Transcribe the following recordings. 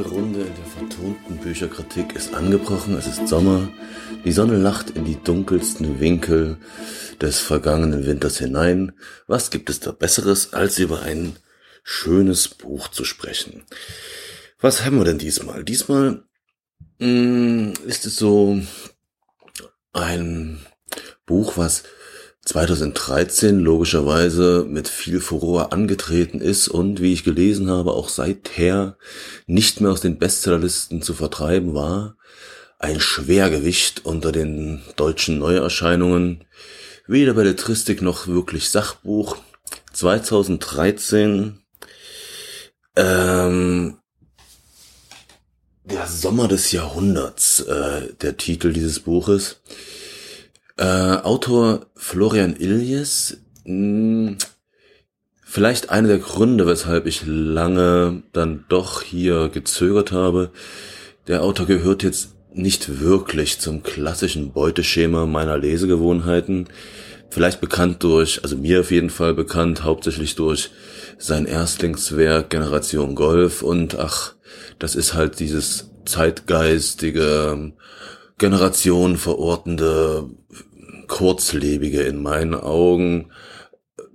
Zweite Runde in der vertonten Bücherkritik ist angebrochen. Es ist Sommer. Die Sonne lacht in die dunkelsten Winkel des vergangenen Winters hinein. Was gibt es da Besseres, als über ein schönes Buch zu sprechen? Was haben wir denn diesmal? Diesmal mh, mm, ist es so ein Buch, was 2013 logischerweise mit viel Furore angetreten ist und, wie ich gelesen habe, auch seither nicht mehr aus den Bestsellerlisten zu vertreiben war. Ein Schwergewicht unter den deutschen Neuerscheinungen. Weder Belletristik noch wirklich Sachbuch. 2013 ähm, der Sommer des Jahrhunderts, äh, der Titel dieses Buches. Äh, Autor Florian Iljes, mh, hm, vielleicht einer der Gründe, weshalb ich lange dann doch hier gezögert habe. Der Autor gehört jetzt nicht wirklich zum klassischen Beuteschema meiner Lesegewohnheiten. Vielleicht bekannt durch, also mir auf jeden Fall bekannt, hauptsächlich durch sein Erstlingswerk Generation Golf und ach, das ist halt dieses zeitgeistige, Generation verortende kurzlebige in meinen Augen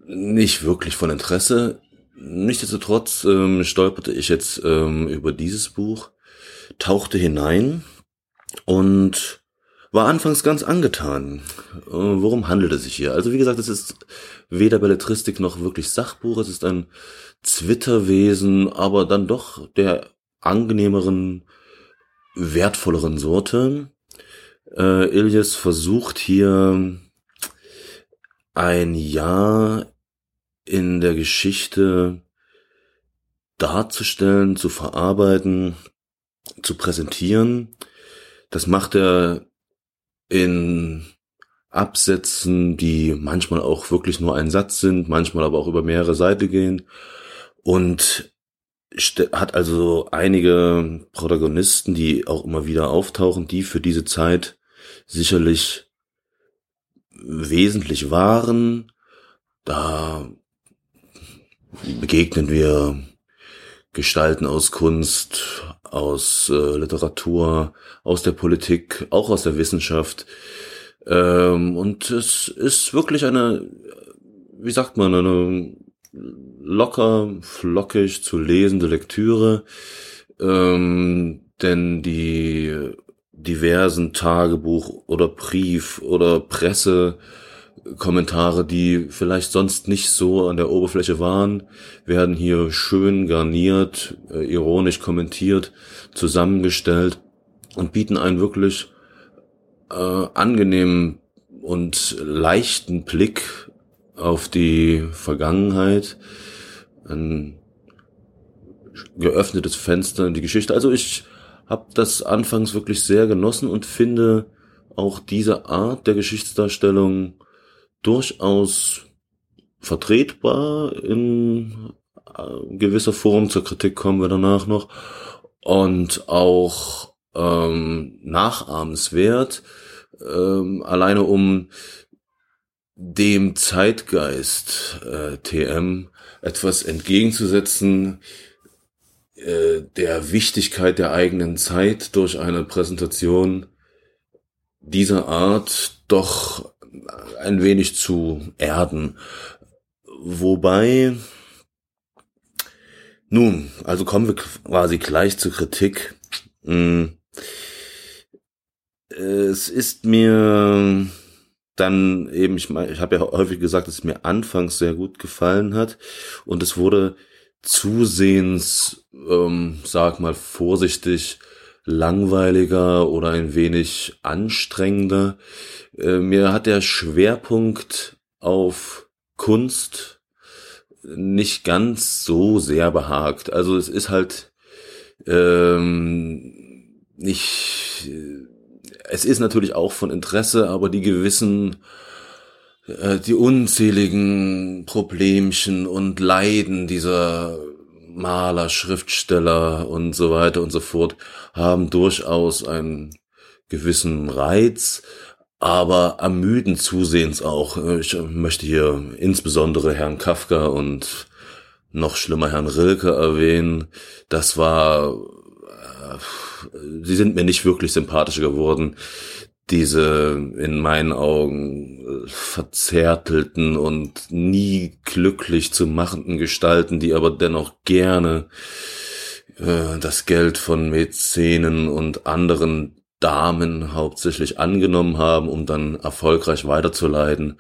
nicht wirklich von Interesse. Nichtsdestotrotz ähm, stolperte ich jetzt ähm, über dieses Buch, tauchte hinein und war anfangs ganz angetan. Äh, worum handelt es sich hier? Also wie gesagt, es ist weder Belletristik noch wirklich Sachbuch. Es ist ein Zwitterwesen, aber dann doch der angenehmeren, wertvolleren Sorte. Äh, Ilias versucht hier ein Jahr in der Geschichte darzustellen, zu verarbeiten, zu präsentieren. Das macht er in Absätzen, die manchmal auch wirklich nur ein Satz sind, manchmal aber auch über mehrere Seiten gehen und hat also einige Protagonisten, die auch immer wieder auftauchen, die für diese Zeit sicherlich wesentlich waren. Da begegnen wir Gestalten aus Kunst, aus äh, Literatur, aus der Politik, auch aus der Wissenschaft. Ähm, und es ist wirklich eine, wie sagt man, eine locker, flockig zu lesende Lektüre. Ähm, denn die diversen Tagebuch oder Brief oder Pressekommentare, die vielleicht sonst nicht so an der Oberfläche waren, werden hier schön garniert, äh, ironisch kommentiert, zusammengestellt und bieten einen wirklich äh, angenehmen und leichten Blick auf die Vergangenheit, ein geöffnetes Fenster in die Geschichte. Also ich habe das anfangs wirklich sehr genossen und finde auch diese Art der Geschichtsdarstellung durchaus vertretbar in äh, gewisser Form. Zur Kritik kommen wir danach noch. Und auch ähm, nachahmenswert, ähm, alleine um dem Zeitgeist äh, TM etwas entgegenzusetzen, äh, der Wichtigkeit der eigenen Zeit durch eine Präsentation dieser Art doch ein wenig zu erden. Wobei, nun, also kommen wir quasi gleich zur Kritik. Hm. Es ist mir dann eben, ich, ich habe ja häufig gesagt, dass es mir anfangs sehr gut gefallen hat und es wurde zusehends, ähm, sag mal vorsichtig, langweiliger oder ein wenig anstrengender. Äh, mir hat der Schwerpunkt auf Kunst nicht ganz so sehr behagt. Also es ist halt ähm, nicht, es ist natürlich auch von Interesse, aber die gewissen äh, die unzähligen Problemchen und Leiden dieser Maler, Schriftsteller und so weiter und so fort haben durchaus einen gewissen Reiz, aber ermüden zusehends auch. Ich möchte hier insbesondere Herrn Kafka und noch schlimmer Herrn Rilke erwähnen. Das war, äh, sie sind mir nicht wirklich sympathischer geworden. Diese in meinen Augen verzärtelten und nie glücklich zu machenden Gestalten, die aber dennoch gerne äh, das Geld von Mäzenen und anderen Damen hauptsächlich angenommen haben, um dann erfolgreich weiterzuleiten.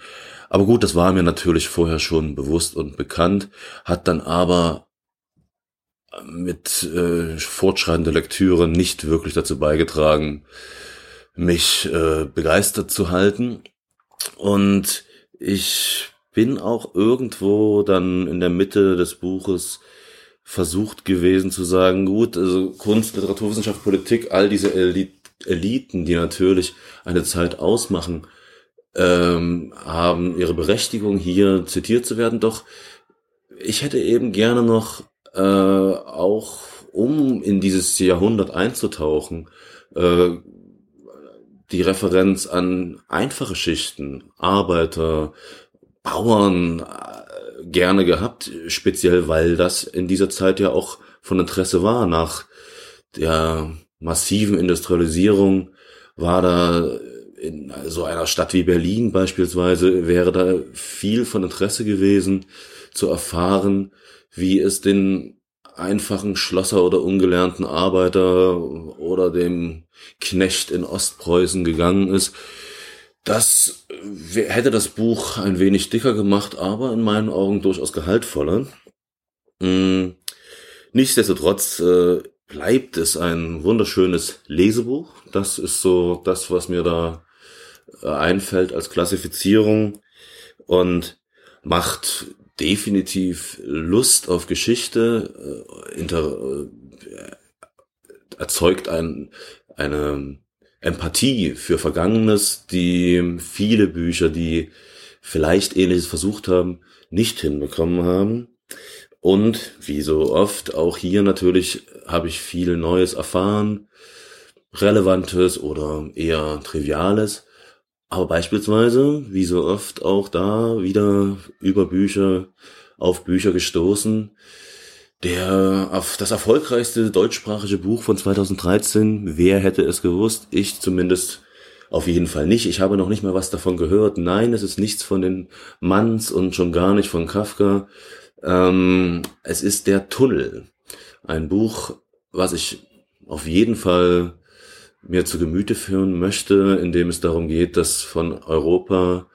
Aber gut, das war mir natürlich vorher schon bewusst und bekannt, hat dann aber mit äh, fortschreitender Lektüre nicht wirklich dazu beigetragen, mich äh, begeistert zu halten. Und ich bin auch irgendwo dann in der Mitte des Buches versucht gewesen zu sagen, gut, also Kunst, Literaturwissenschaft, Politik, all diese Eliten, die natürlich eine Zeit ausmachen, ähm, haben ihre Berechtigung hier zitiert zu werden. Doch ich hätte eben gerne noch äh, auch, um in dieses Jahrhundert einzutauchen, äh, die Referenz an einfache Schichten, Arbeiter, Bauern äh, gerne gehabt, speziell weil das in dieser Zeit ja auch von Interesse war. Nach der massiven Industrialisierung war da in so einer Stadt wie Berlin beispielsweise wäre da viel von Interesse gewesen zu erfahren, wie es den einfachen Schlosser oder ungelernten Arbeiter oder dem Knecht in Ostpreußen gegangen ist. Das hätte das Buch ein wenig dicker gemacht, aber in meinen Augen durchaus gehaltvoller. Hm, nichtsdestotrotz äh, bleibt es ein wunderschönes Lesebuch. Das ist so das, was mir da äh, einfällt als Klassifizierung und macht definitiv Lust auf Geschichte, äh, inter, äh, erzeugt ein, eine Empathie für Vergangenes, die viele Bücher, die vielleicht ähnliches versucht haben, nicht hinbekommen haben. Und wie so oft, auch hier natürlich habe ich viel Neues erfahren, Relevantes oder eher Triviales. Aber beispielsweise, wie so oft auch da, wieder über Bücher, auf Bücher gestoßen. Der, auf das erfolgreichste deutschsprachige Buch von 2013, wer hätte es gewusst? Ich zumindest auf jeden Fall nicht. Ich habe noch nicht mal was davon gehört. Nein, es ist nichts von den Manns und schon gar nicht von Kafka. Ähm, es ist Der Tunnel. Ein Buch, was ich auf jeden Fall mir zu Gemüte führen möchte, indem es darum geht, dass von Europa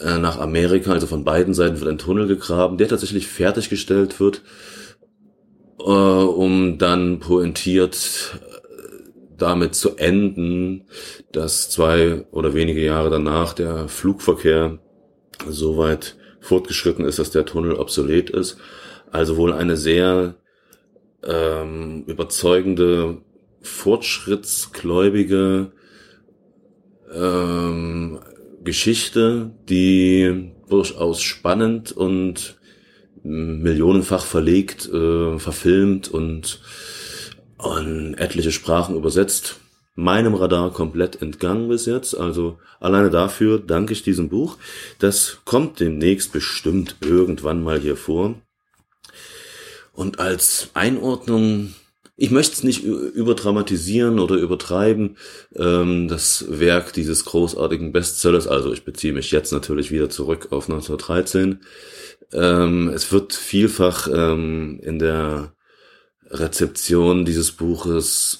äh, nach Amerika, also von beiden Seiten wird ein Tunnel gegraben, der tatsächlich fertiggestellt wird, äh, um dann pointiert äh, damit zu enden, dass zwei oder wenige Jahre danach der Flugverkehr so weit fortgeschritten ist, dass der Tunnel obsolet ist. Also wohl eine sehr ähm, überzeugende fortschrittsgläubige ähm, Geschichte, die durchaus spannend und millionenfach verlegt, äh, verfilmt und an etliche Sprachen übersetzt. Meinem Radar komplett entgangen bis jetzt. Also alleine dafür danke ich diesem Buch. Das kommt demnächst bestimmt irgendwann mal hier vor. Und als Einordnung ich möchte es nicht überdramatisieren oder übertreiben, ähm, das Werk dieses großartigen Bestsellers, also ich beziehe mich jetzt natürlich wieder zurück auf 1913. Ähm, es wird vielfach ähm, in der Rezeption dieses Buches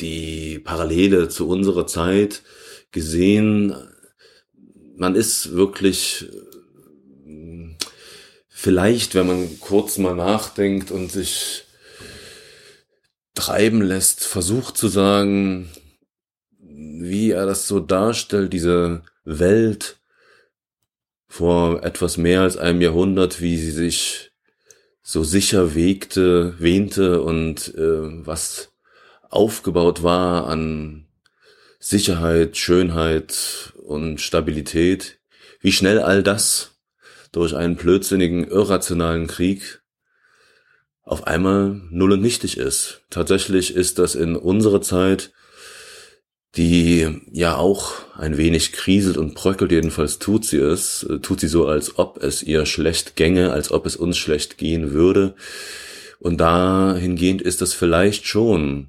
die Parallele zu unserer Zeit gesehen. Man ist wirklich vielleicht, wenn man kurz mal nachdenkt und sich treiben lässt, versucht zu sagen, wie er das so darstellt, diese Welt vor etwas mehr als einem Jahrhundert, wie sie sich so sicher wegte, wähnte und äh, was aufgebaut war an Sicherheit, Schönheit und Stabilität, wie schnell all das durch einen blödsinnigen, irrationalen Krieg auf einmal null und nichtig ist. Tatsächlich ist das in unserer Zeit die ja auch ein wenig kriselt und bröckelt, jedenfalls tut sie es, äh, tut sie so, als ob es ihr schlecht gänge, als ob es uns schlecht gehen würde. Und dahingehend ist das vielleicht schon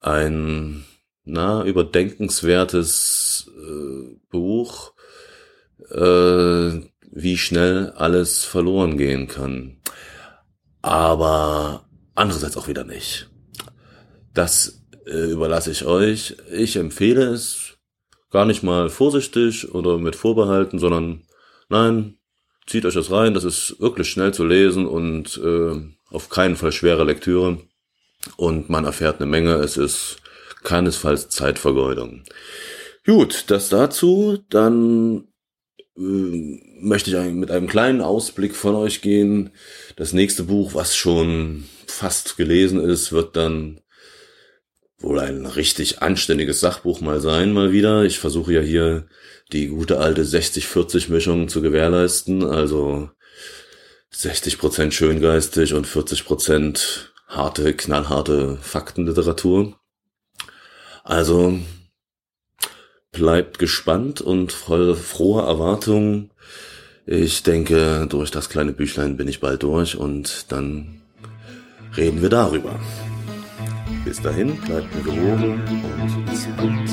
ein, na, überdenkenswertes äh, Buch, äh, wie schnell alles verloren gehen kann. Aber andererseits auch wieder nicht. Das äh, überlasse ich euch. Ich empfehle es gar nicht mal vorsichtig oder mit Vorbehalten, sondern nein, zieht euch das rein. Das ist wirklich schnell zu lesen und äh, auf keinen Fall schwere Lektüre. Und man erfährt eine Menge. Es ist keinesfalls Zeitvergeudung. Gut, das dazu. Dann äh, möchte ich mit einem kleinen Ausblick von euch gehen. Das nächste Buch, was schon fast gelesen ist, wird dann wohl ein richtig anständiges Sachbuch mal sein, mal wieder. Ich versuche ja hier die gute alte 60-40-Mischung zu gewährleisten, also 60% schöngeistig und 40% harte, knallharte Faktenliteratur. Also bleibt gespannt und voll froher Erwartung. Ich denke, durch das kleine Büchlein bin ich bald durch und dann reden wir darüber. Bis dahin, bleibt mir gewogen und bis bald.